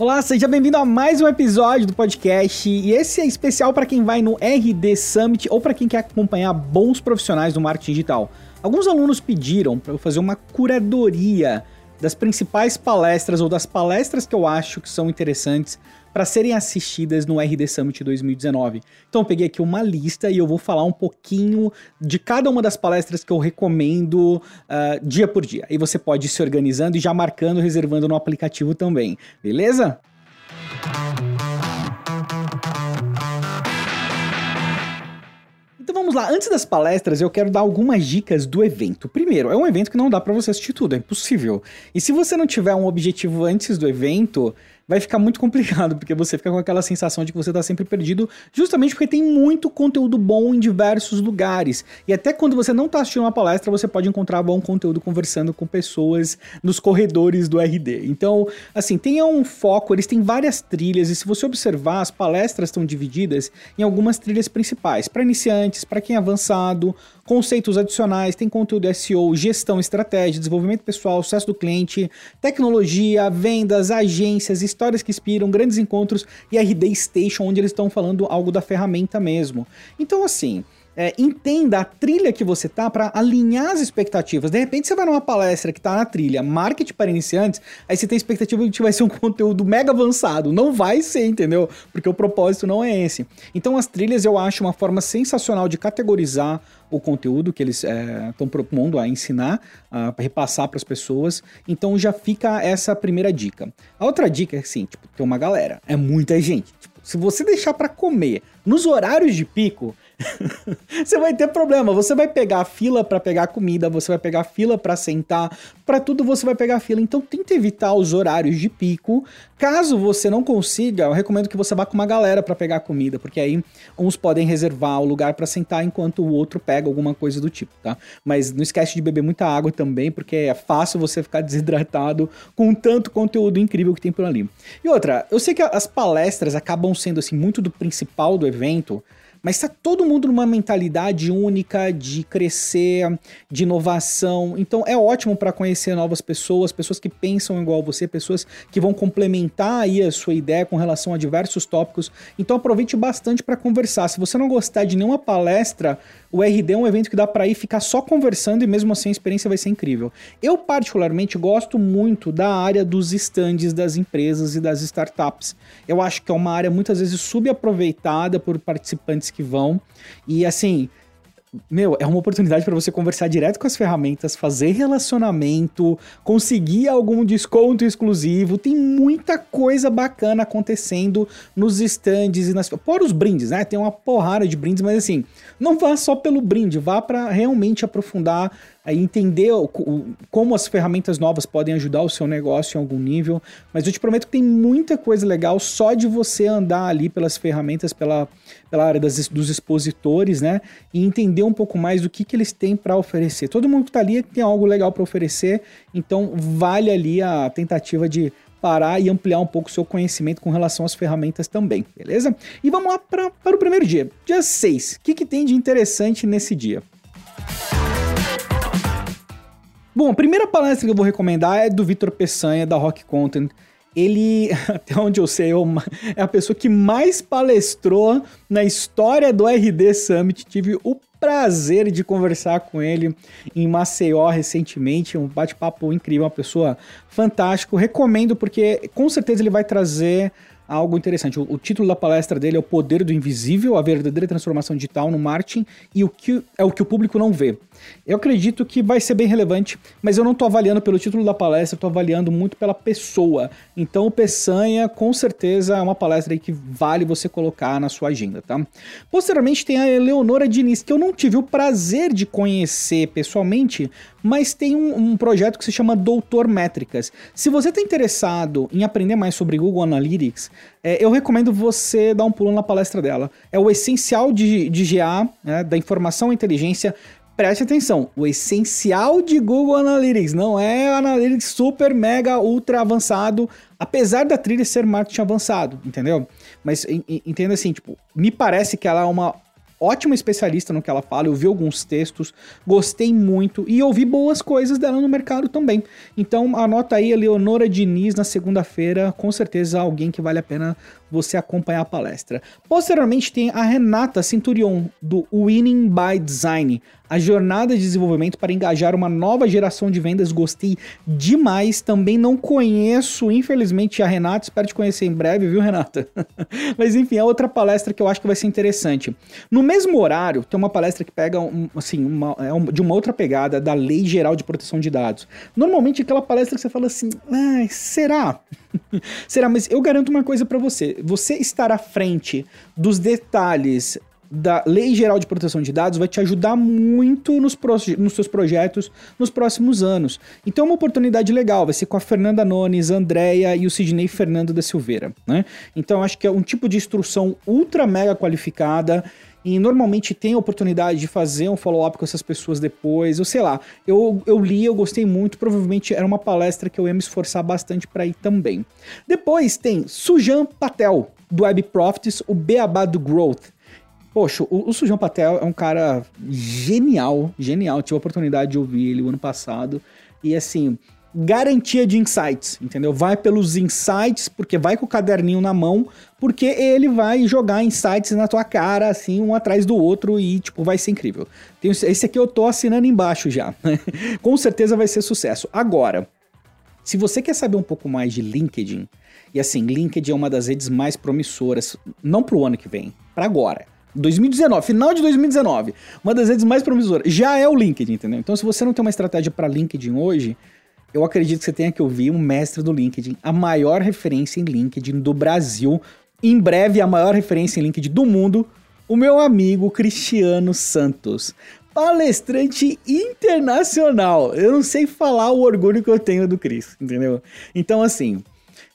Olá, seja bem-vindo a mais um episódio do podcast. E esse é especial para quem vai no RD Summit ou para quem quer acompanhar bons profissionais do marketing digital. Alguns alunos pediram para eu fazer uma curadoria das principais palestras ou das palestras que eu acho que são interessantes para serem assistidas no RD Summit 2019. Então eu peguei aqui uma lista e eu vou falar um pouquinho de cada uma das palestras que eu recomendo uh, dia por dia. E você pode ir se organizando e já marcando, reservando no aplicativo também, beleza? Então vamos lá, antes das palestras eu quero dar algumas dicas do evento. Primeiro, é um evento que não dá para você assistir tudo, é impossível. E se você não tiver um objetivo antes do evento, vai ficar muito complicado, porque você fica com aquela sensação de que você está sempre perdido, justamente porque tem muito conteúdo bom em diversos lugares. E até quando você não está assistindo uma palestra, você pode encontrar bom conteúdo conversando com pessoas nos corredores do RD. Então, assim, tenha um foco, eles têm várias trilhas, e se você observar, as palestras estão divididas em algumas trilhas principais, para iniciantes, para quem é avançado, conceitos adicionais, tem conteúdo SEO, gestão, estratégia, desenvolvimento pessoal, sucesso do cliente, tecnologia, vendas, agências, histórias que inspiram, grandes encontros e RD Station, onde eles estão falando algo da ferramenta mesmo. Então, assim. É, entenda a trilha que você tá para alinhar as expectativas. De repente você vai numa palestra que tá na trilha marketing para iniciantes, aí você tem expectativa de que vai ser um conteúdo mega avançado. Não vai ser, entendeu? Porque o propósito não é esse. Então as trilhas eu acho uma forma sensacional de categorizar o conteúdo que eles estão é, propondo a ensinar, a repassar para as pessoas. Então já fica essa primeira dica. A outra dica é assim, tipo, tem uma galera, é muita gente. Tipo, se você deixar para comer nos horários de pico, você vai ter problema. Você vai pegar fila para pegar comida, você vai pegar fila para sentar, para tudo você vai pegar fila. Então tenta evitar os horários de pico. Caso você não consiga, eu recomendo que você vá com uma galera para pegar comida, porque aí uns podem reservar o lugar para sentar enquanto o outro pega alguma coisa do tipo, tá? Mas não esquece de beber muita água também, porque é fácil você ficar desidratado com tanto conteúdo incrível que tem por ali. E outra, eu sei que as palestras acabam sendo assim muito do principal do evento, mas está todo mundo numa mentalidade única de crescer, de inovação. Então é ótimo para conhecer novas pessoas, pessoas que pensam igual você, pessoas que vão complementar aí a sua ideia com relação a diversos tópicos. Então aproveite bastante para conversar. Se você não gostar de nenhuma palestra, o RD é um evento que dá para ir ficar só conversando e mesmo assim a experiência vai ser incrível. Eu particularmente gosto muito da área dos estandes das empresas e das startups. Eu acho que é uma área muitas vezes subaproveitada por participantes que vão. E assim, meu, é uma oportunidade para você conversar direto com as ferramentas, fazer relacionamento, conseguir algum desconto exclusivo. Tem muita coisa bacana acontecendo nos stands e nas. Fora os brindes, né? Tem uma porrada de brindes, mas assim, não vá só pelo brinde, vá para realmente aprofundar entender o, o, como as ferramentas novas podem ajudar o seu negócio em algum nível. Mas eu te prometo que tem muita coisa legal só de você andar ali pelas ferramentas, pela, pela área das, dos expositores, né? E entender um pouco mais do que, que eles têm para oferecer. Todo mundo que está ali tem algo legal para oferecer, então vale ali a tentativa de parar e ampliar um pouco o seu conhecimento com relação às ferramentas também, beleza? E vamos lá para o primeiro dia, dia 6. O que, que tem de interessante nesse dia? Bom, a primeira palestra que eu vou recomendar é do Vitor Peçanha, da Rock Content. Ele, até onde eu sei, é, é a pessoa que mais palestrou na história do RD Summit. Tive o prazer de conversar com ele em Maceió recentemente, um bate-papo incrível, uma pessoa fantástica. Recomendo porque com certeza ele vai trazer algo interessante. O, o, título da palestra dele é O Poder do Invisível, a verdadeira transformação digital no marketing e o que é o que o público não vê. Eu acredito que vai ser bem relevante, mas eu não estou avaliando pelo título da palestra, estou avaliando muito pela pessoa. Então o Peçanha, com certeza, é uma palestra que vale você colocar na sua agenda, tá? Posteriormente tem a Eleonora Diniz, que eu não tive o prazer de conhecer pessoalmente, mas tem um, um projeto que se chama Doutor Métricas. Se você está interessado em aprender mais sobre Google Analytics, é, eu recomendo você dar um pulo na palestra dela. É o essencial de, de GA, né, da informação e inteligência preste atenção, o essencial de Google Analytics não é Analytics super, mega, ultra avançado, apesar da trilha ser marketing avançado, entendeu? Mas entenda assim, tipo, me parece que ela é uma ótima especialista no que ela fala, eu vi alguns textos, gostei muito e ouvi boas coisas dela no mercado também. Então anota aí a Leonora Diniz na segunda-feira, com certeza alguém que vale a pena você acompanhar a palestra. Posteriormente tem a Renata Centurion, do Winning by Design, a jornada de desenvolvimento para engajar uma nova geração de vendas. Gostei demais. Também não conheço, infelizmente, a Renata. Espero te conhecer em breve, viu, Renata? Mas enfim, é outra palestra que eu acho que vai ser interessante. No mesmo horário, tem uma palestra que pega um, assim, uma, é de uma outra pegada da Lei Geral de Proteção de Dados. Normalmente aquela palestra que você fala assim, ah, será? será? Mas eu garanto uma coisa para você. Você estar à frente dos detalhes da Lei Geral de Proteção de Dados vai te ajudar muito nos, nos seus projetos nos próximos anos. Então é uma oportunidade legal, vai ser com a Fernanda Nones, a Andrea e o Sidney Fernando da Silveira, né? Então acho que é um tipo de instrução ultra mega qualificada e normalmente tem a oportunidade de fazer um follow-up com essas pessoas depois, eu sei lá, eu, eu li, eu gostei muito, provavelmente era uma palestra que eu ia me esforçar bastante para ir também. Depois tem Sujan Patel, do Web Profits, o Beabá do Growth. Poxa, o, o Sujão Patel é um cara genial, genial. Tive a oportunidade de ouvir ele o ano passado. E assim, garantia de insights, entendeu? Vai pelos insights, porque vai com o caderninho na mão, porque ele vai jogar insights na tua cara, assim, um atrás do outro, e, tipo, vai ser incrível. Tem, esse aqui eu tô assinando embaixo já. com certeza vai ser sucesso. Agora, se você quer saber um pouco mais de LinkedIn, e assim, LinkedIn é uma das redes mais promissoras, não pro ano que vem, para agora. 2019, final de 2019, uma das redes mais promissoras, já é o LinkedIn, entendeu? Então, se você não tem uma estratégia para LinkedIn hoje, eu acredito que você tenha que ouvir um mestre do LinkedIn, a maior referência em LinkedIn do Brasil, em breve a maior referência em LinkedIn do mundo, o meu amigo Cristiano Santos, palestrante internacional. Eu não sei falar o orgulho que eu tenho do Cris, entendeu? Então, assim,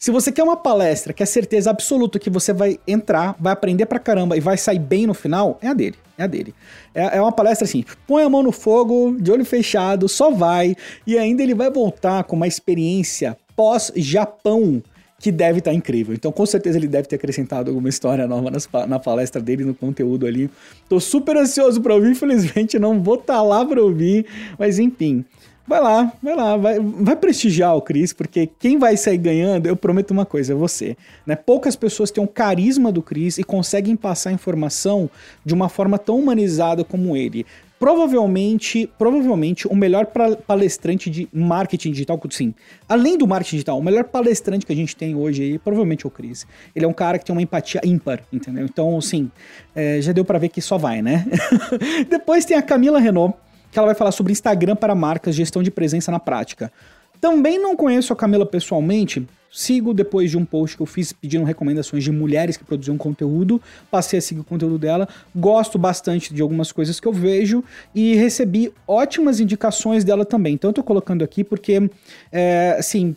se você quer uma palestra que é certeza absoluta que você vai entrar, vai aprender pra caramba e vai sair bem no final, é a dele. É a dele. É, é uma palestra assim: põe a mão no fogo, de olho fechado, só vai. E ainda ele vai voltar com uma experiência pós-Japão que deve estar tá incrível. Então, com certeza, ele deve ter acrescentado alguma história nova nas, na palestra dele, no conteúdo ali. Tô super ansioso para ouvir, infelizmente não vou estar tá lá para ouvir, mas enfim. Vai lá, vai lá, vai, vai prestigiar o Chris, porque quem vai sair ganhando, eu prometo uma coisa, é você. Né? Poucas pessoas têm o carisma do Chris e conseguem passar informação de uma forma tão humanizada como ele. Provavelmente, provavelmente o melhor palestrante de marketing digital, sim. Além do marketing digital, o melhor palestrante que a gente tem hoje aí, provavelmente é o Chris. Ele é um cara que tem uma empatia ímpar, entendeu? Então, assim, é, já deu para ver que só vai, né? Depois tem a Camila Renault que ela vai falar sobre Instagram para marcas, gestão de presença na prática. Também não conheço a Camila pessoalmente, sigo depois de um post que eu fiz pedindo recomendações de mulheres que produziam conteúdo, passei a seguir o conteúdo dela, gosto bastante de algumas coisas que eu vejo e recebi ótimas indicações dela também. Então eu tô colocando aqui porque, é, assim,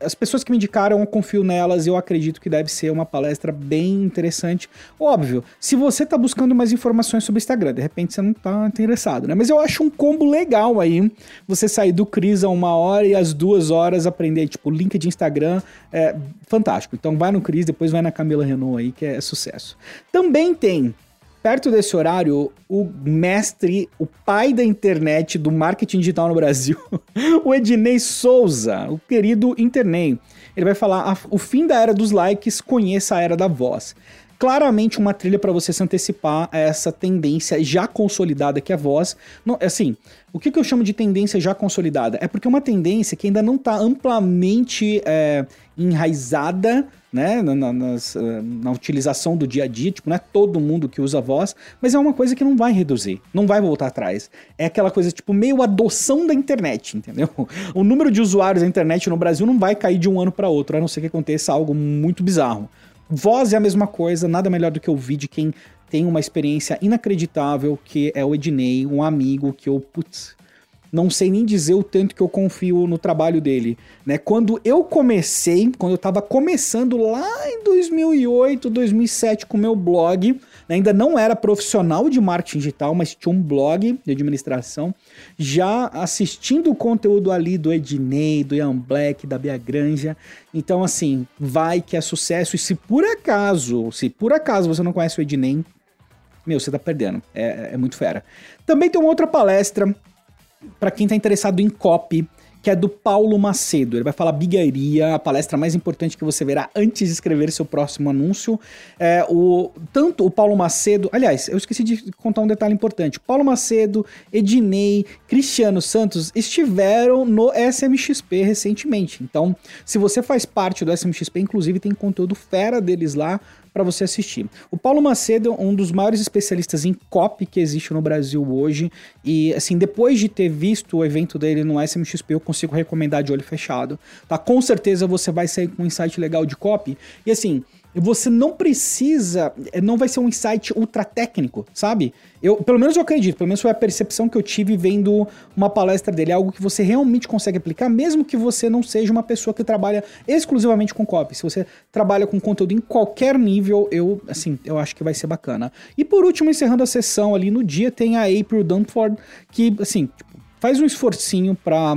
as pessoas que me indicaram, eu confio nelas, eu acredito que deve ser uma palestra bem interessante. Óbvio, se você tá buscando mais informações sobre Instagram, de repente você não tá interessado, né? Mas eu acho um combo legal aí, você sair do Cris a uma hora e às duas horas aprender, tipo, link de Instagram, é fantástico. Então vai no Cris, depois vai na Camila Renault aí, que é sucesso. Também tem perto desse horário, o mestre, o pai da internet do marketing digital no Brasil, o Ednei Souza, o querido Internei. Ele vai falar o fim da era dos likes, conheça a era da voz. Claramente uma trilha para você se antecipar a essa tendência já consolidada que é a voz. Não, assim, o que, que eu chamo de tendência já consolidada? É porque é uma tendência que ainda não está amplamente é, enraizada né, na, eh, na, utilização do dia a dia, tipo, não é todo mundo que usa voz, mas é uma coisa que não vai reduzir, não vai voltar atrás. É aquela coisa, tipo, meio adoção da internet, entendeu? O número de usuários da internet no Brasil não vai cair de um ano para outro, a não ser que aconteça algo muito bizarro. Voz é a mesma coisa, nada melhor do que ouvir de quem tem uma experiência inacreditável, que é o Ednei, um amigo que eu, putz, não sei nem dizer o tanto que eu confio no trabalho dele, né? Quando eu comecei, quando eu estava começando lá em 2008, 2007 com o meu blog, né? ainda não era profissional de marketing digital, mas tinha um blog de administração, já assistindo o conteúdo ali do Ednei, do Ian Black, da Bia Granja. Então, assim, vai que é sucesso. E se por acaso, se por acaso você não conhece o Ednei, meu, você tá perdendo. É, é muito fera. Também tem uma outra palestra para quem tá interessado em copy que é do Paulo Macedo. Ele vai falar bigaria, a palestra mais importante que você verá antes de escrever seu próximo anúncio. É, o, tanto o Paulo Macedo, aliás, eu esqueci de contar um detalhe importante. Paulo Macedo, Ednei, Cristiano Santos estiveram no SMXP recentemente. Então, se você faz parte do SMXP, inclusive tem conteúdo fera deles lá para você assistir. O Paulo Macedo é um dos maiores especialistas em copy que existe no Brasil hoje. E, assim, depois de ter visto o evento dele no SMXP, eu consigo recomendar de olho fechado. Tá? Com certeza você vai sair com um insight legal de copy. E, assim, você não precisa, eh, não vai ser um insight ultra técnico, sabe? Eu, pelo menos eu acredito, pelo menos foi a percepção que eu tive vendo uma palestra dele, é algo que você realmente consegue aplicar, mesmo que você não seja uma pessoa que trabalha exclusivamente com copy. Se você trabalha com conteúdo em qualquer nível, eu, assim, eu acho que vai ser bacana. E por último, encerrando a sessão ali no dia, tem a April Dunford, que, assim, tipo, faz um esforcinho pra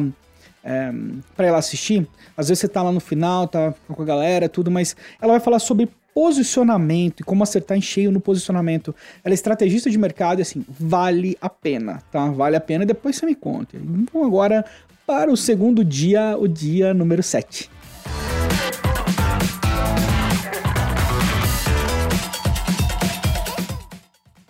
é, para ela assistir. Às vezes você tá lá no final, tá com a galera, tudo, mas ela vai falar sobre posicionamento e como acertar em cheio no posicionamento. Ela é estrategista de mercado e assim, vale a pena, tá? Vale a pena e depois você me conta. Então agora para o segundo dia, o dia número 7.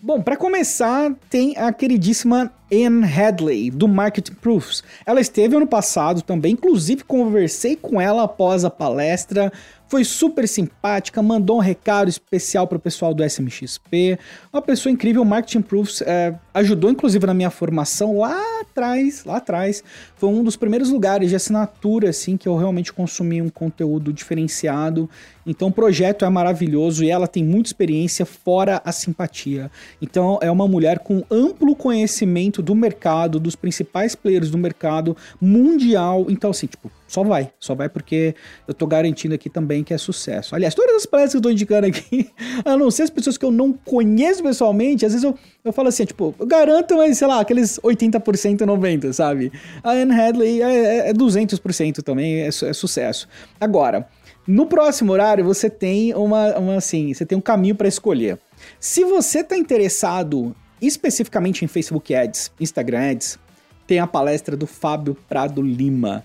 Bom, para começar, tem a queridíssima Anne Hadley, do Market Proofs. Ela esteve ano passado também, inclusive conversei com ela após a palestra foi super simpática, mandou um recado especial para o pessoal do SMXP. Uma pessoa incrível, Marketing Proofs, é, ajudou inclusive na minha formação lá atrás, lá atrás. Foi um dos primeiros lugares de assinatura assim que eu realmente consumi um conteúdo diferenciado. Então o projeto é maravilhoso e ela tem muita experiência fora a simpatia. Então é uma mulher com amplo conhecimento do mercado, dos principais players do mercado mundial. Então assim, tipo, só vai, só vai porque eu tô garantindo aqui também que é sucesso. Aliás, todas as palestras que eu tô indicando aqui, a não ser as pessoas que eu não conheço pessoalmente, às vezes eu, eu falo assim, tipo, eu garanto, mas sei lá, aqueles 80%, 90%, sabe? A Anne Hadley é, é 200% também, é, é sucesso. Agora, no próximo horário você tem uma, uma assim, você tem um caminho para escolher. Se você tá interessado especificamente em Facebook Ads, Instagram Ads, tem a palestra do Fábio Prado Lima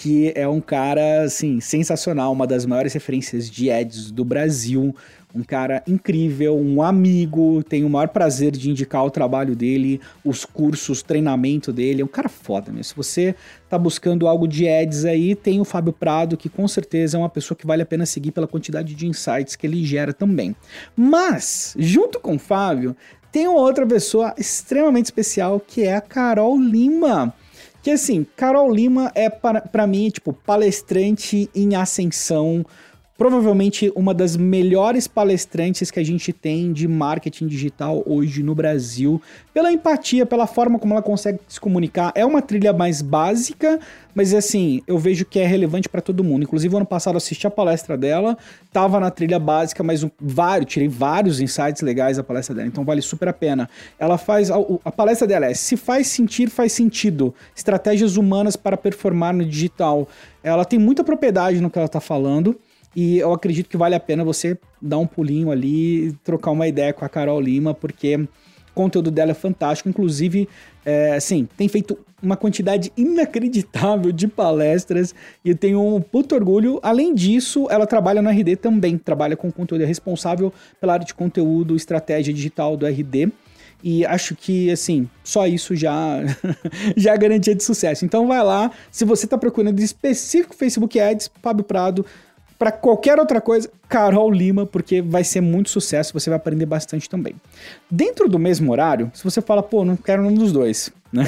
que é um cara, assim, sensacional, uma das maiores referências de ads do Brasil, um cara incrível, um amigo, tenho o maior prazer de indicar o trabalho dele, os cursos, treinamento dele, é um cara foda mesmo. Se você tá buscando algo de ads aí, tem o Fábio Prado, que com certeza é uma pessoa que vale a pena seguir pela quantidade de insights que ele gera também. Mas, junto com o Fábio, tem outra pessoa extremamente especial, que é a Carol Lima. Que assim, Carol Lima é para mim, tipo, palestrante em ascensão, provavelmente uma das melhores palestrantes que a gente tem de marketing digital hoje no Brasil, pela empatia, pela forma como ela consegue se comunicar. É uma trilha mais básica, mas assim, eu vejo que é relevante para todo mundo. Inclusive, ano passado assisti a palestra dela, tava na trilha básica, mas um, vários, tirei vários insights legais da palestra dela, então vale super a pena. Ela faz. A, a palestra dela é Se faz sentir, faz sentido. Estratégias humanas para performar no digital. Ela tem muita propriedade no que ela tá falando. E eu acredito que vale a pena você dar um pulinho ali, trocar uma ideia com a Carol Lima, porque o conteúdo dela é fantástico. Inclusive, é, assim, tem feito uma quantidade inacreditável de palestras e eu tenho um puto orgulho. Além disso, ela trabalha no RD também, trabalha com conteúdo, é responsável pela área de conteúdo, estratégia digital do RD. E acho que, assim, só isso já, já é garantia de sucesso. Então vai lá, se você está procurando específico Facebook Ads, Fábio Prado, para qualquer outra coisa, Carol Lima, porque vai ser muito sucesso, você vai aprender bastante também. Dentro do mesmo horário, se você fala, pô, não quero nenhum dos dois, né?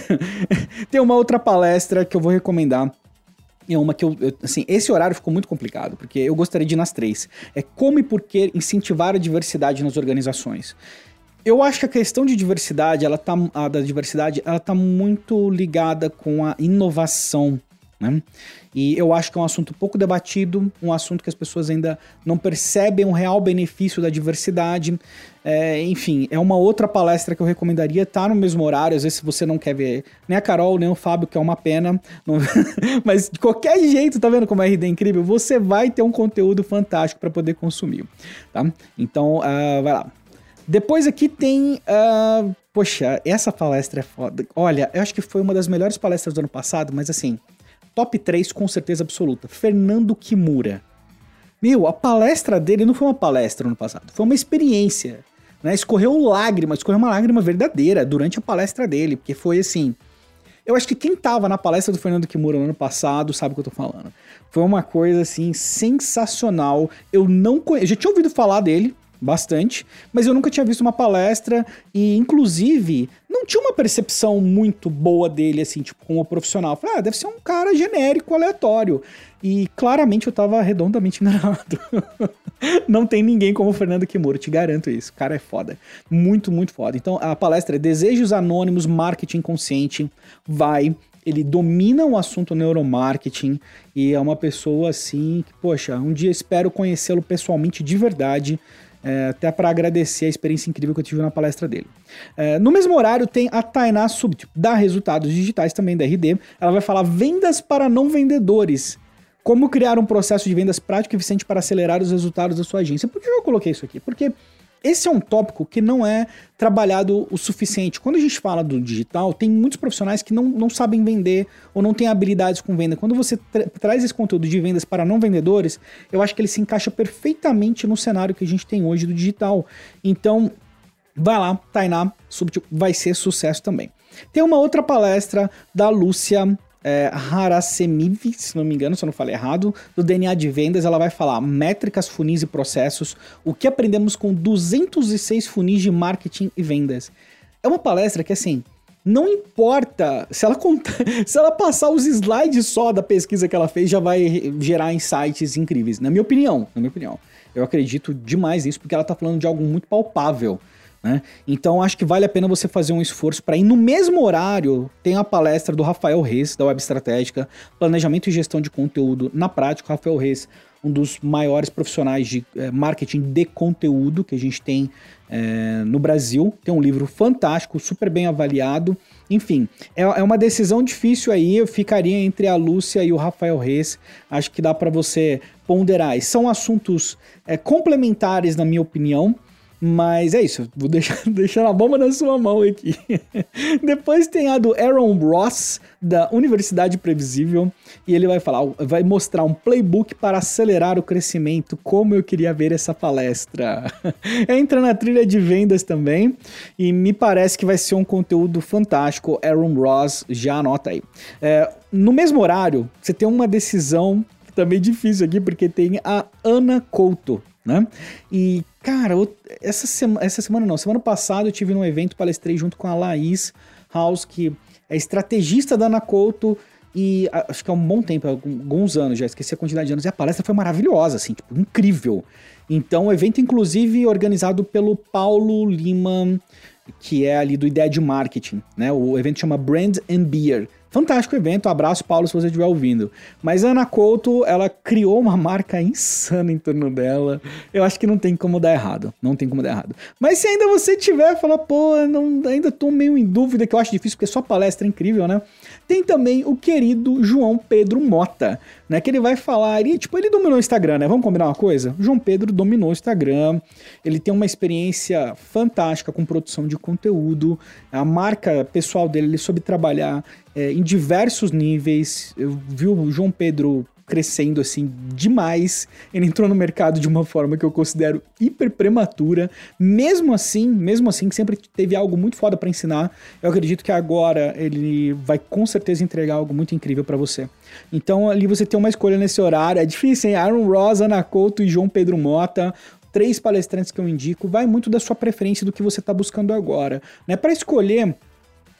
Tem uma outra palestra que eu vou recomendar. É uma que eu, eu, assim, esse horário ficou muito complicado, porque eu gostaria de ir nas três. É como e por que incentivar a diversidade nas organizações. Eu acho que a questão de diversidade, ela tá, da diversidade, ela tá muito ligada com a inovação, né? E eu acho que é um assunto pouco debatido, um assunto que as pessoas ainda não percebem o real benefício da diversidade. É, enfim, é uma outra palestra que eu recomendaria, tá no mesmo horário, às vezes se você não quer ver nem a Carol, nem o Fábio, que é uma pena, não... mas de qualquer jeito, tá vendo como a RD é incrível? Você vai ter um conteúdo fantástico para poder consumir, tá? Então, uh, vai lá. Depois aqui tem. Uh, poxa, essa palestra é foda. Olha, eu acho que foi uma das melhores palestras do ano passado, mas assim, top 3 com certeza absoluta. Fernando Kimura. Meu, a palestra dele não foi uma palestra no passado, foi uma experiência. Né? Escorreu lágrima, escorreu uma lágrima verdadeira durante a palestra dele, porque foi assim. Eu acho que quem tava na palestra do Fernando Kimura no ano passado sabe o que eu tô falando. Foi uma coisa assim sensacional. Eu não conheço, já tinha ouvido falar dele, bastante, mas eu nunca tinha visto uma palestra e, inclusive, não tinha uma percepção muito boa dele, assim, tipo, como profissional. Falei, ah, deve ser um cara genérico, aleatório. E claramente eu tava redondamente enganado. não tem ninguém como o Fernando Kimura, te garanto isso. O cara é foda. Muito, muito foda. Então, a palestra é Desejos Anônimos Marketing Consciente. Vai ele domina o assunto neuromarketing e é uma pessoa assim que, poxa, um dia espero conhecê-lo pessoalmente de verdade é, até para agradecer a experiência incrível que eu tive na palestra dele. É, no mesmo horário tem a Tainá Subtip, da Resultados Digitais, também da RD. Ela vai falar vendas para não vendedores. Como criar um processo de vendas prático e eficiente para acelerar os resultados da sua agência. Por que eu coloquei isso aqui? Porque esse é um tópico que não é trabalhado o suficiente. Quando a gente fala do digital, tem muitos profissionais que não, não sabem vender ou não têm habilidades com venda. Quando você tra traz esse conteúdo de vendas para não vendedores, eu acho que ele se encaixa perfeitamente no cenário que a gente tem hoje do digital. Então, vai lá, Tainá, vai ser sucesso também. Tem uma outra palestra da Lúcia é, se não me engano, se eu não falei errado, do DNA de vendas. Ela vai falar métricas, funis e processos, o que aprendemos com 206 funis de marketing e vendas. É uma palestra que, assim, não importa se ela contar, se ela passar os slides só da pesquisa que ela fez, já vai gerar insights incríveis, na minha opinião, na minha opinião. Eu acredito demais nisso porque ela tá falando de algo muito palpável. Né? Então acho que vale a pena você fazer um esforço para ir no mesmo horário. Tem a palestra do Rafael Reis, da Web Estratégica, Planejamento e Gestão de Conteúdo na Prática. Rafael Reis, um dos maiores profissionais de é, marketing de conteúdo que a gente tem é, no Brasil. Tem um livro fantástico, super bem avaliado. Enfim, é, é, uma decisão difícil aí. Eu ficaria entre a Lúcia e o Rafael Reis. Acho que dá para você ponderar. E são assuntos é, complementares, na minha opinião. Mas é isso, vou deixar, deixar a bomba na sua mão aqui. Depois tem a do Aaron Ross, da Universidade Previsível, e ele vai falar, vai mostrar um playbook para acelerar o crescimento. Como eu queria ver essa palestra. Entra na trilha de vendas também, e me parece que vai ser um conteúdo fantástico. Aaron Ross, já anota aí. É, no mesmo horário, você tem uma decisão também difícil aqui, porque tem a Ana Couto, né? E, cara, essa, essa semana não, semana passada eu tive num evento, palestrei junto com a Laís House, que é estrategista da Ana Couto, e acho que há um bom tempo, alguns anos, já esqueci a quantidade de anos, e a palestra foi maravilhosa, assim, tipo, incrível. Então, o evento, inclusive, organizado pelo Paulo Lima, que é ali do Ideia de Marketing, né? O evento chama Brand and Beer. Fantástico evento, abraço Paulo se você estiver ouvindo. Mas Ana Couto, ela criou uma marca insana em torno dela. Eu acho que não tem como dar errado. Não tem como dar errado. Mas se ainda você tiver, fala, pô, não, ainda tô meio em dúvida, que eu acho difícil, porque só palestra é incrível, né? Tem também o querido João Pedro Mota, né? Que ele vai falar, e, tipo, ele dominou o Instagram, né? Vamos combinar uma coisa? João Pedro dominou o Instagram, ele tem uma experiência fantástica com produção de conteúdo, a marca pessoal dele, ele soube trabalhar é, em diversos níveis. Eu vi o João Pedro crescendo assim demais. Ele entrou no mercado de uma forma que eu considero hiper prematura. Mesmo assim, mesmo assim, sempre teve algo muito foda para ensinar. Eu acredito que agora ele vai com certeza entregar algo muito incrível para você. Então ali você tem uma escolha nesse horário. É difícil, hein? Aaron Rosa, Ana Couto e João Pedro Mota três palestrantes que eu indico, vai muito da sua preferência do que você está buscando agora. Né? Para escolher,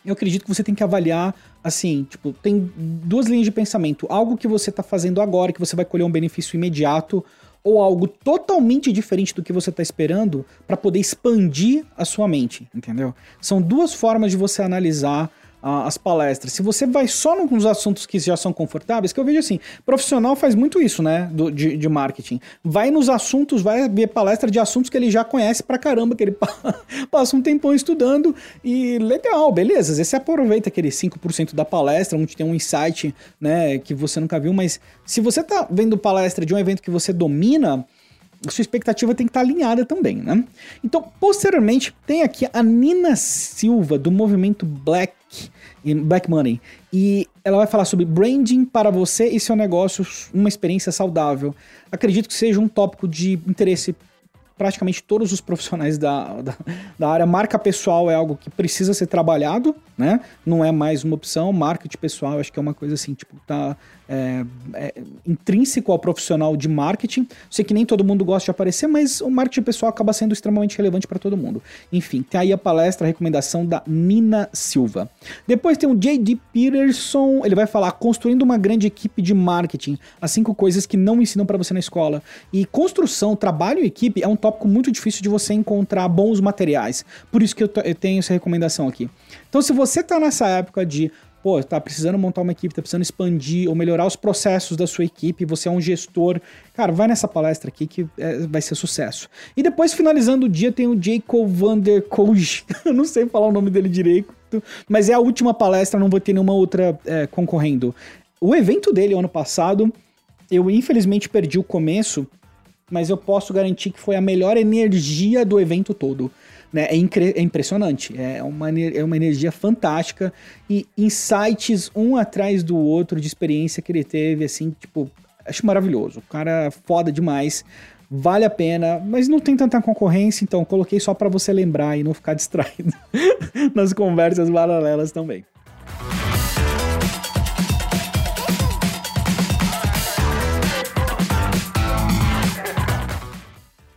eu acredito que você tem que avaliar assim, tipo, tem duas linhas de pensamento. Algo que você está fazendo agora, que você vai colher um benefício imediato, ou algo totalmente diferente do que você está esperando para poder expandir a sua mente, entendeu? São duas formas de você analisar as palestras. Se você vai só nos assuntos que já são confortáveis, que eu vejo assim, profissional faz muito isso, né, do, de, de marketing. Vai nos assuntos, vai ver palestra de assuntos que ele já conhece pra caramba, que ele passa um tempão estudando e legal, beleza. Você aproveita aquele 5% da palestra, onde tem um insight, né, que você nunca viu, mas se você tá vendo palestra de um evento que você domina, sua expectativa tem que estar alinhada também, né? Então, posteriormente, tem aqui a Nina Silva, do movimento Black, Black Money. E ela vai falar sobre branding para você e seu negócio, uma experiência saudável. Acredito que seja um tópico de interesse praticamente todos os profissionais da, da, da, área. Marca pessoal é algo que precisa ser trabalhado, né? Não é mais uma opção. Marketing pessoal, acho que é uma coisa assim, tipo, tá é, é, intrínseco ao profissional de marketing. Sei que nem todo mundo gosta de aparecer, mas o marketing pessoal acaba sendo extremamente relevante para todo mundo. Enfim, tem aí a palestra, a recomendação da Nina Silva. Depois tem o J.D. Peterson, ele vai falar construindo uma grande equipe de marketing, as cinco coisas que não ensinam para você na escola. E construção, trabalho e equipe é um tópico muito difícil de você encontrar bons materiais. Por isso que eu, eu tenho essa recomendação aqui. Então, se você está nessa época de pô, tá precisando montar uma equipe, tá precisando expandir ou melhorar os processos da sua equipe, você é um gestor, cara, vai nessa palestra aqui que é, vai ser sucesso. E depois, finalizando o dia, tem o Jacob Van der Kooj, eu não sei falar o nome dele direito, mas é a última palestra, não vou ter nenhuma outra é, concorrendo. O evento dele, ano passado, eu infelizmente perdi o começo, mas eu posso garantir que foi a melhor energia do evento todo. Né? É, é, impressionante, é uma, é uma energia fantástica e insights um atrás do outro de experiência que ele teve, assim, tipo, acho maravilhoso. O cara é foda demais, vale a pena, mas não tem tanta concorrência, então coloquei só para você lembrar e não ficar distraído nas conversas paralelas também.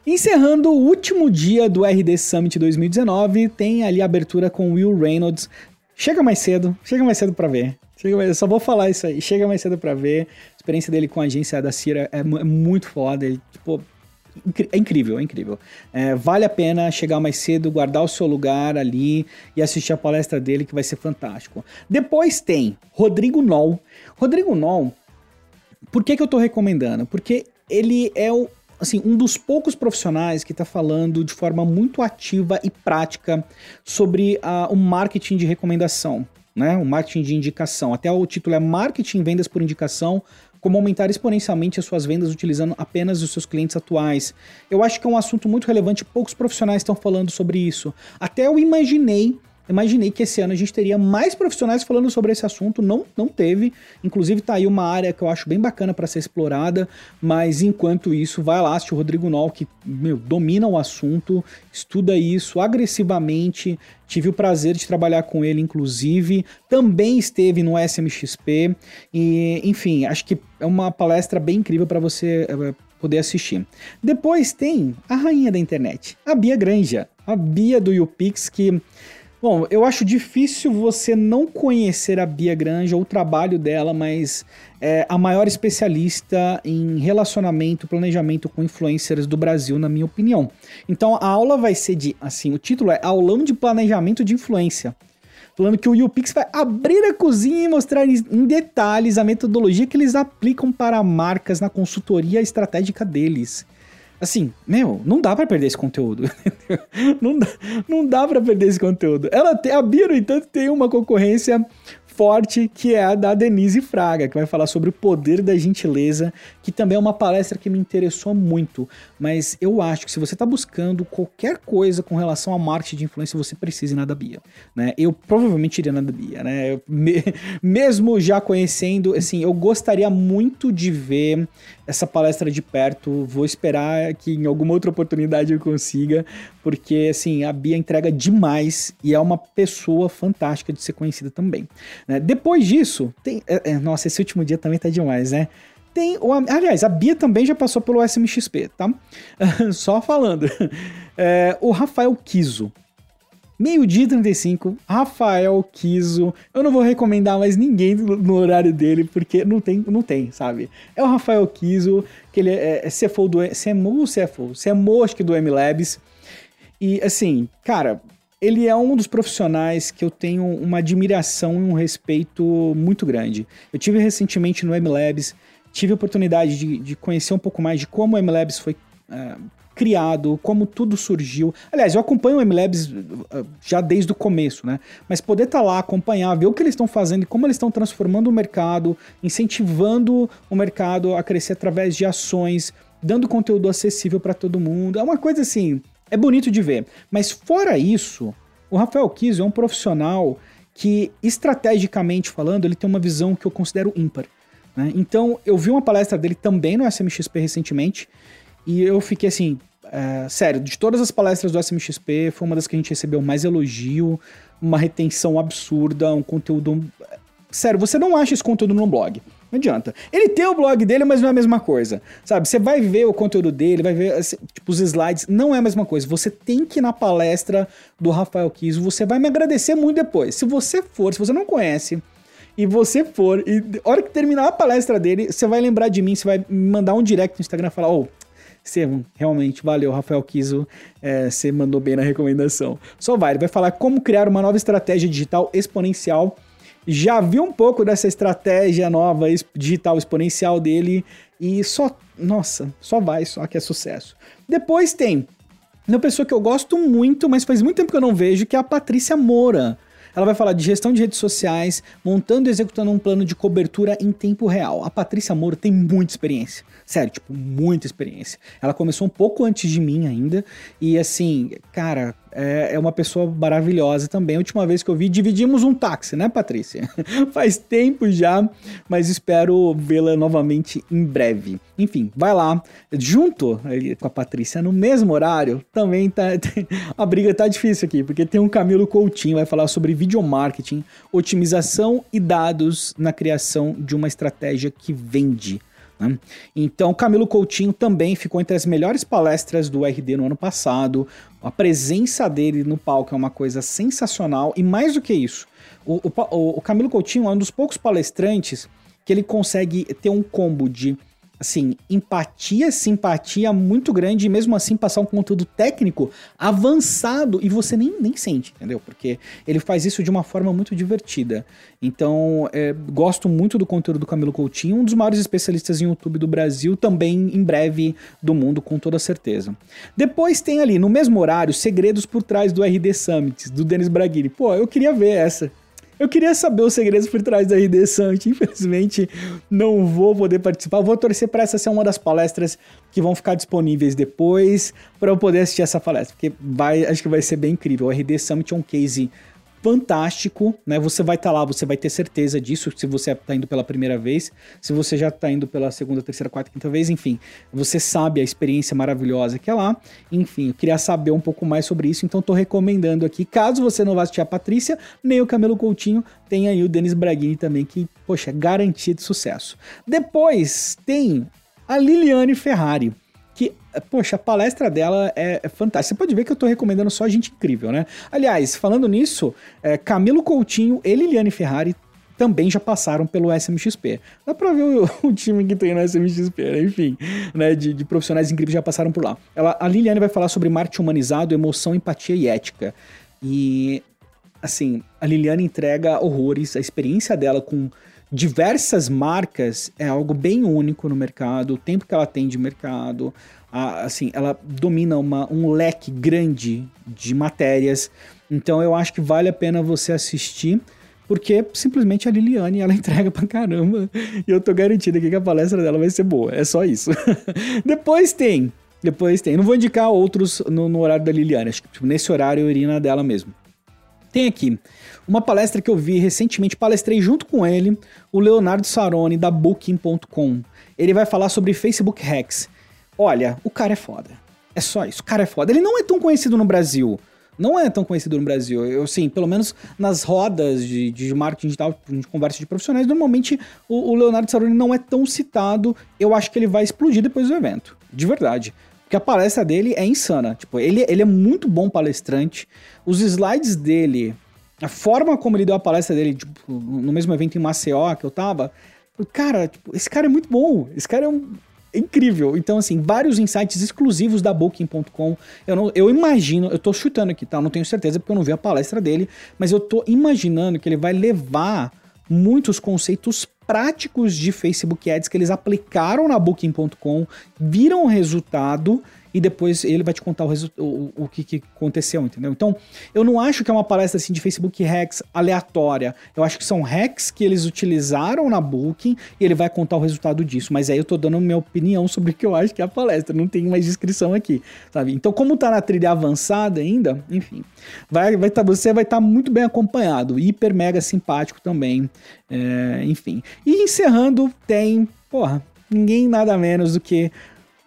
Encerrando o último dia do RD Summit 2019, tem ali a abertura com Will Reynolds. Chega mais cedo, chega mais cedo para ver. Chega mais, eu só vou falar isso aí. Chega mais cedo para ver. A experiência dele com a agência da Cira é, é muito foda. Ele, tipo, é incrível, é incrível. É, vale a pena chegar mais cedo, guardar o seu lugar ali e assistir a palestra dele, que vai ser fantástico. Depois tem Rodrigo Noll. Rodrigo Noll, por que, que eu tô recomendando? Porque ele é o, assim, um dos poucos profissionais que está falando de forma muito ativa e prática sobre uh, o marketing de recomendação, né? O marketing de indicação. Até o título é Marketing Vendas por Indicação. Como aumentar exponencialmente as suas vendas utilizando apenas os seus clientes atuais. Eu acho que é um assunto muito relevante, poucos profissionais estão falando sobre isso. Até eu imaginei imaginei que esse ano a gente teria mais profissionais falando sobre esse assunto, não, não teve. Inclusive tá aí uma área que eu acho bem bacana para ser explorada, mas enquanto isso, vai lá assistir o Rodrigo Nol, que, meu, domina o assunto, estuda isso agressivamente. Tive o prazer de trabalhar com ele, inclusive. Também esteve no SMXP. E, enfim, acho que é uma palestra bem incrível para você eh, poder assistir. Depois tem a rainha da internet, a Bia Granja. A Bia do YouPix, que Bom, eu acho difícil você não conhecer a Bia Granja, o trabalho dela, mas é a maior especialista em relacionamento, planejamento com influencers do Brasil, na minha opinião. Então a aula vai ser de, assim, o título é Aulão de Planejamento de Influência. Falando que o YouPix vai abrir a cozinha e mostrar em detalhes a metodologia que eles aplicam para marcas na consultoria estratégica deles. Assim, meu, não dá para perder esse conteúdo. não, dá, não dá para perder esse conteúdo. Ela tem, a Bia, no entanto, tem uma concorrência forte, que é a da Denise Fraga, que vai falar sobre o poder da gentileza, que também é uma palestra que me interessou muito. Mas eu acho que se você está buscando qualquer coisa com relação a marketing de influência, você precisa ir na da Bia. Né? Eu provavelmente iria na da Bia, né? Eu, me, mesmo já conhecendo, assim, eu gostaria muito de ver essa palestra de perto. Vou esperar que em alguma outra oportunidade eu consiga, porque assim, a Bia entrega demais e é uma pessoa fantástica de ser conhecida também. Né? Depois disso, tem. É, é, nossa, esse último dia também tá demais, né? Tem. Aliás, a Bia também já passou pelo SMXP, tá? Só falando. É, o Rafael Kiso. Meio-dia e 35, Rafael Kiso. Eu não vou recomendar mais ninguém no horário dele, porque não tem, não tem, sabe? É o Rafael Kiso, que ele é, é CFO do. CMO CFO? CMO, acho que do MLabs. E assim, cara, ele é um dos profissionais que eu tenho uma admiração e um respeito muito grande. Eu tive recentemente no MLabs, tive a oportunidade de, de conhecer um pouco mais de como o MLabs foi uh, criado, como tudo surgiu. Aliás, eu acompanho o MLabs ah, já desde o começo, né? Mas poder estar tá lá, acompanhar, ver o que eles estão fazendo e como eles estão transformando o mercado, incentivando o mercado a crescer através de ações dando conteúdo acessível para todo mundo. É uma coisa assim, é bonito de ver. Mas fora isso, o Rafael Kiso é um profissional que, estrategicamente falando, ele tem uma visão que eu considero ímpar. Né? Então, eu vi uma palestra dele também no SMXP recentemente e eu fiquei assim, é, sério, de todas as palestras do SMXP, foi uma das que a gente recebeu mais elogio, uma retenção absurda, um conteúdo. Sério, você não acha esse conteúdo no blog. Não adianta. Ele tem o blog dele, mas não é a mesma coisa. Sabe? Você vai ver o conteúdo dele, vai ver assim, tipo, os slides, não é a mesma coisa. Você tem que ir na palestra do Rafael Kiso, você vai me agradecer muito depois. Se você for, se você não conhece, e você for, e a hora que terminar a palestra dele, você vai lembrar de mim, você vai me mandar um direct no Instagram e falar, ô, oh, você realmente valeu, Rafael Kiso, é, você mandou bem na recomendação. Só vai, ele vai falar como criar uma nova estratégia digital exponencial já vi um pouco dessa estratégia nova digital exponencial dele e só, nossa, só vai, só que é sucesso. Depois tem uma pessoa que eu gosto muito, mas faz muito tempo que eu não vejo, que é a Patrícia Moura. Ela vai falar de gestão de redes sociais, montando e executando um plano de cobertura em tempo real. A Patrícia Moura tem muita experiência. Sério, tipo, muita experiência. Ela começou um pouco antes de mim ainda. E assim, cara, é, é uma pessoa maravilhosa também. A última vez que eu vi, dividimos um táxi, né, Patrícia? Faz tempo já, mas espero vê-la novamente em breve. Enfim, vai lá. Junto com a Patrícia, no mesmo horário, também tá. A briga tá difícil aqui, porque tem um Camilo Coutinho, vai falar sobre videomarketing, otimização e dados na criação de uma estratégia que vende. Né? Então, Camilo Coutinho também ficou entre as melhores palestras do RD no ano passado. A presença dele no palco é uma coisa sensacional. E mais do que isso, o, o, o Camilo Coutinho é um dos poucos palestrantes que ele consegue ter um combo de assim, empatia, simpatia muito grande e mesmo assim passar um conteúdo técnico avançado e você nem, nem sente, entendeu? Porque ele faz isso de uma forma muito divertida. Então, é, gosto muito do conteúdo do Camilo Coutinho, um dos maiores especialistas em YouTube do Brasil, também em breve do mundo, com toda certeza. Depois tem ali, no mesmo horário, Segredos por Trás do RD Summit, do Denis Braghini. Pô, eu queria ver essa. Eu queria saber os segredos por trás da RD Summit. Infelizmente, não vou poder participar. vou torcer para essa ser uma das palestras que vão ficar disponíveis depois para eu poder assistir essa palestra, porque vai, acho que vai ser bem incrível. O RD Summit é um case fantástico, né? Você vai estar tá lá, você vai ter certeza disso se você está indo pela primeira vez, se você já está indo pela segunda, terceira, quarta, quinta vez, enfim, você sabe a experiência maravilhosa que é lá. Enfim, eu queria saber um pouco mais sobre isso, então estou recomendando aqui, caso você não vá assistir a Patrícia, nem o Camelo Coutinho, tem aí o Denis Braghini também, que, poxa, garantia de sucesso. Depois tem a Liliane Ferrari poxa, a palestra dela é, é, fantástica. Você pode ver que eu tô recomendando só gente incrível, né? Aliás, falando nisso, é, Camilo Coutinho e Liliane Ferrari também já passaram pelo SMXP. Dá pra ver o, o time que tem no SMXP, né? enfim, né? De, de, profissionais incríveis já passaram por lá. Ela, a Liliane vai falar sobre marketing humanizado, emoção, empatia e ética. E, assim, a Liliane entrega horrores, a experiência dela com diversas marcas é algo bem único no mercado, o tempo que ela tem de mercado, a, assim, ela domina uma, um leque grande de matérias, então eu acho que vale a pena você assistir, porque simplesmente a Liliane, ela entrega pra caramba, e eu tô garantido aqui que a palestra dela vai ser boa, é só isso. Depois tem, depois tem, não vou indicar outros no, no horário da Liliane, acho que tipo, nesse horário eu iria na dela mesmo. Tem aqui uma palestra que eu vi recentemente, palestrei junto com ele, o Leonardo Saroni, da Booking.com. Ele vai falar sobre Facebook Hacks. Olha, o cara é foda. É só isso, o cara é foda. Ele não é tão conhecido no Brasil. Não é tão conhecido no Brasil. Eu, sim, pelo menos nas rodas de, de marketing digital, de conversa de profissionais, normalmente o, o Leonardo Saroni não é tão citado. Eu acho que ele vai explodir depois do evento. De verdade. Porque a palestra dele é insana. Tipo, ele, ele é muito bom palestrante. Os slides dele, a forma como ele deu a palestra dele, tipo, no mesmo evento em Maceió que eu tava, cara, tipo, esse cara é muito bom. Esse cara é um incrível. Então, assim, vários insights exclusivos da Booking.com. Eu, não, eu imagino, eu tô chutando aqui, tá? Não tenho certeza porque eu não vi a palestra dele, mas eu tô imaginando que ele vai levar muitos conceitos práticos de Facebook Ads que eles aplicaram na Booking.com, viram o resultado e depois ele vai te contar o, o, o que, que aconteceu, entendeu? Então, eu não acho que é uma palestra assim de Facebook hacks aleatória. Eu acho que são hacks que eles utilizaram na Booking e ele vai contar o resultado disso. Mas aí eu tô dando minha opinião sobre o que eu acho que é a palestra, não tem mais descrição aqui, sabe? Então, como tá na trilha avançada ainda, enfim, vai, vai tá, você vai estar tá muito bem acompanhado, hiper mega simpático também, é, enfim. E encerrando, tem, porra, ninguém nada menos do que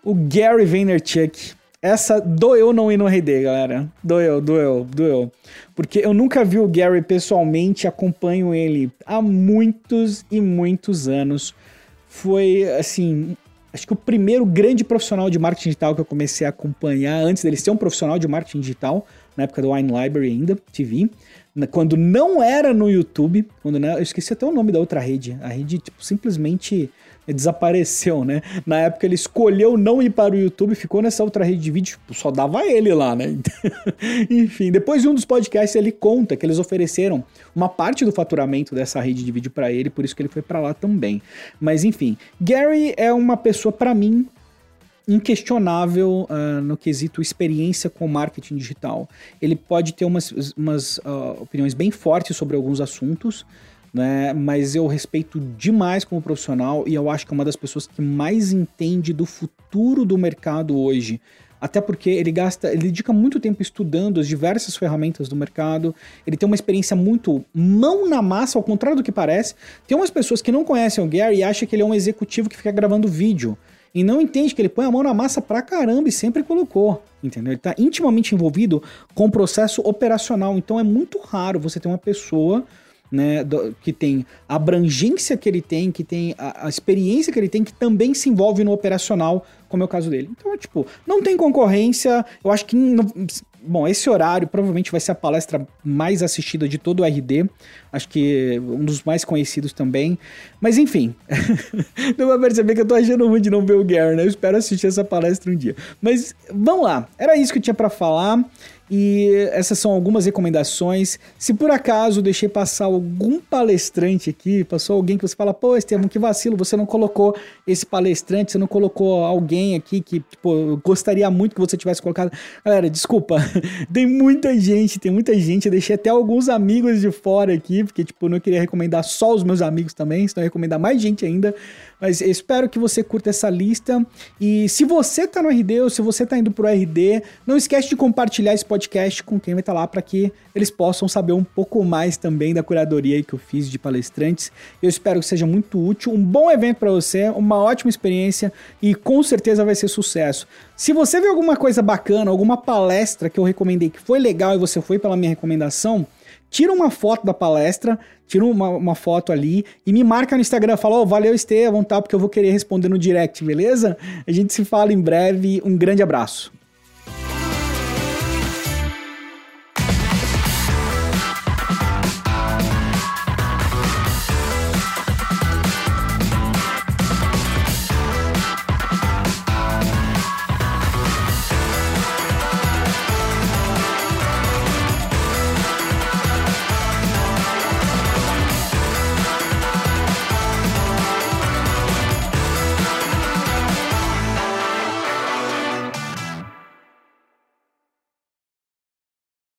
o Gary Vaynerchuk. Essa doeu não ir no RD, galera. Doeu, doeu, doeu. Porque eu nunca vi o Gary pessoalmente, acompanho ele há muitos e muitos anos. Foi, assim, acho que o primeiro grande profissional de marketing digital que eu comecei a acompanhar antes dele ser um profissional de marketing digital, na época do Wine Library ainda, TV, quando não era no YouTube, quando não, eu esqueci até o nome da outra rede, a rede tipo, simplesmente desapareceu, né? Na época ele escolheu não ir para o YouTube, ficou nessa outra rede de vídeo, tipo, só dava ele lá, né? Enfim, depois de um dos podcasts ele conta que eles ofereceram uma parte do faturamento dessa rede de vídeo para ele, por isso que ele foi para lá também. Mas enfim, Gary é uma pessoa para mim inquestionável uh, no quesito experiência com marketing digital. Ele pode ter umas, umas uh, opiniões bem fortes sobre alguns assuntos, né? Mas eu respeito demais como profissional e eu acho que é uma das pessoas que mais entende do futuro do mercado hoje. Até porque ele gasta, ele dedica muito tempo estudando as diversas ferramentas do mercado. Ele tem uma experiência muito mão na massa, ao contrário do que parece. Tem umas pessoas que não conhecem o Gary e acham que ele é um executivo que fica gravando vídeo. E não entende que ele põe a mão na massa pra caramba e sempre colocou. Entendeu? Ele tá intimamente envolvido com o processo operacional. Então é muito raro você ter uma pessoa né, do, que tem a abrangência que ele tem, que tem a, a, experiência que ele tem, que também se envolve no operacional, como é o caso dele. Então, é, tipo, não tem concorrência, eu acho que não, Bom, esse horário provavelmente vai ser a palestra mais assistida de todo o RD. Acho que um dos mais conhecidos também. Mas enfim, deu pra perceber que eu tô achando ruim de não ver o Gary, né? Eu espero assistir essa palestra um dia. Mas vamos lá, era isso que eu tinha para falar. E essas são algumas recomendações. Se por acaso deixei passar algum palestrante aqui, passou alguém que você fala, pô, Estevam, que vacilo, você não colocou esse palestrante, você não colocou alguém aqui que, tipo, gostaria muito que você tivesse colocado. Galera, desculpa, tem muita gente, tem muita gente. Eu deixei até alguns amigos de fora aqui, porque, tipo, não queria recomendar só os meus amigos também, senão eu recomendar mais gente ainda. Mas espero que você curta essa lista. E se você tá no RD ou se você tá indo pro RD, não esquece de compartilhar esse podcast com quem vai estar tá lá para que eles possam saber um pouco mais também da curadoria que eu fiz de palestrantes. Eu espero que seja muito útil, um bom evento para você, uma ótima experiência e com certeza vai ser sucesso. Se você viu alguma coisa bacana, alguma palestra que eu recomendei que foi legal e você foi pela minha recomendação, tira uma foto da palestra, tira uma, uma foto ali e me marca no Instagram, fala, ó, oh, valeu Estevão, tá, porque eu vou querer responder no direct, beleza? A gente se fala em breve, um grande abraço.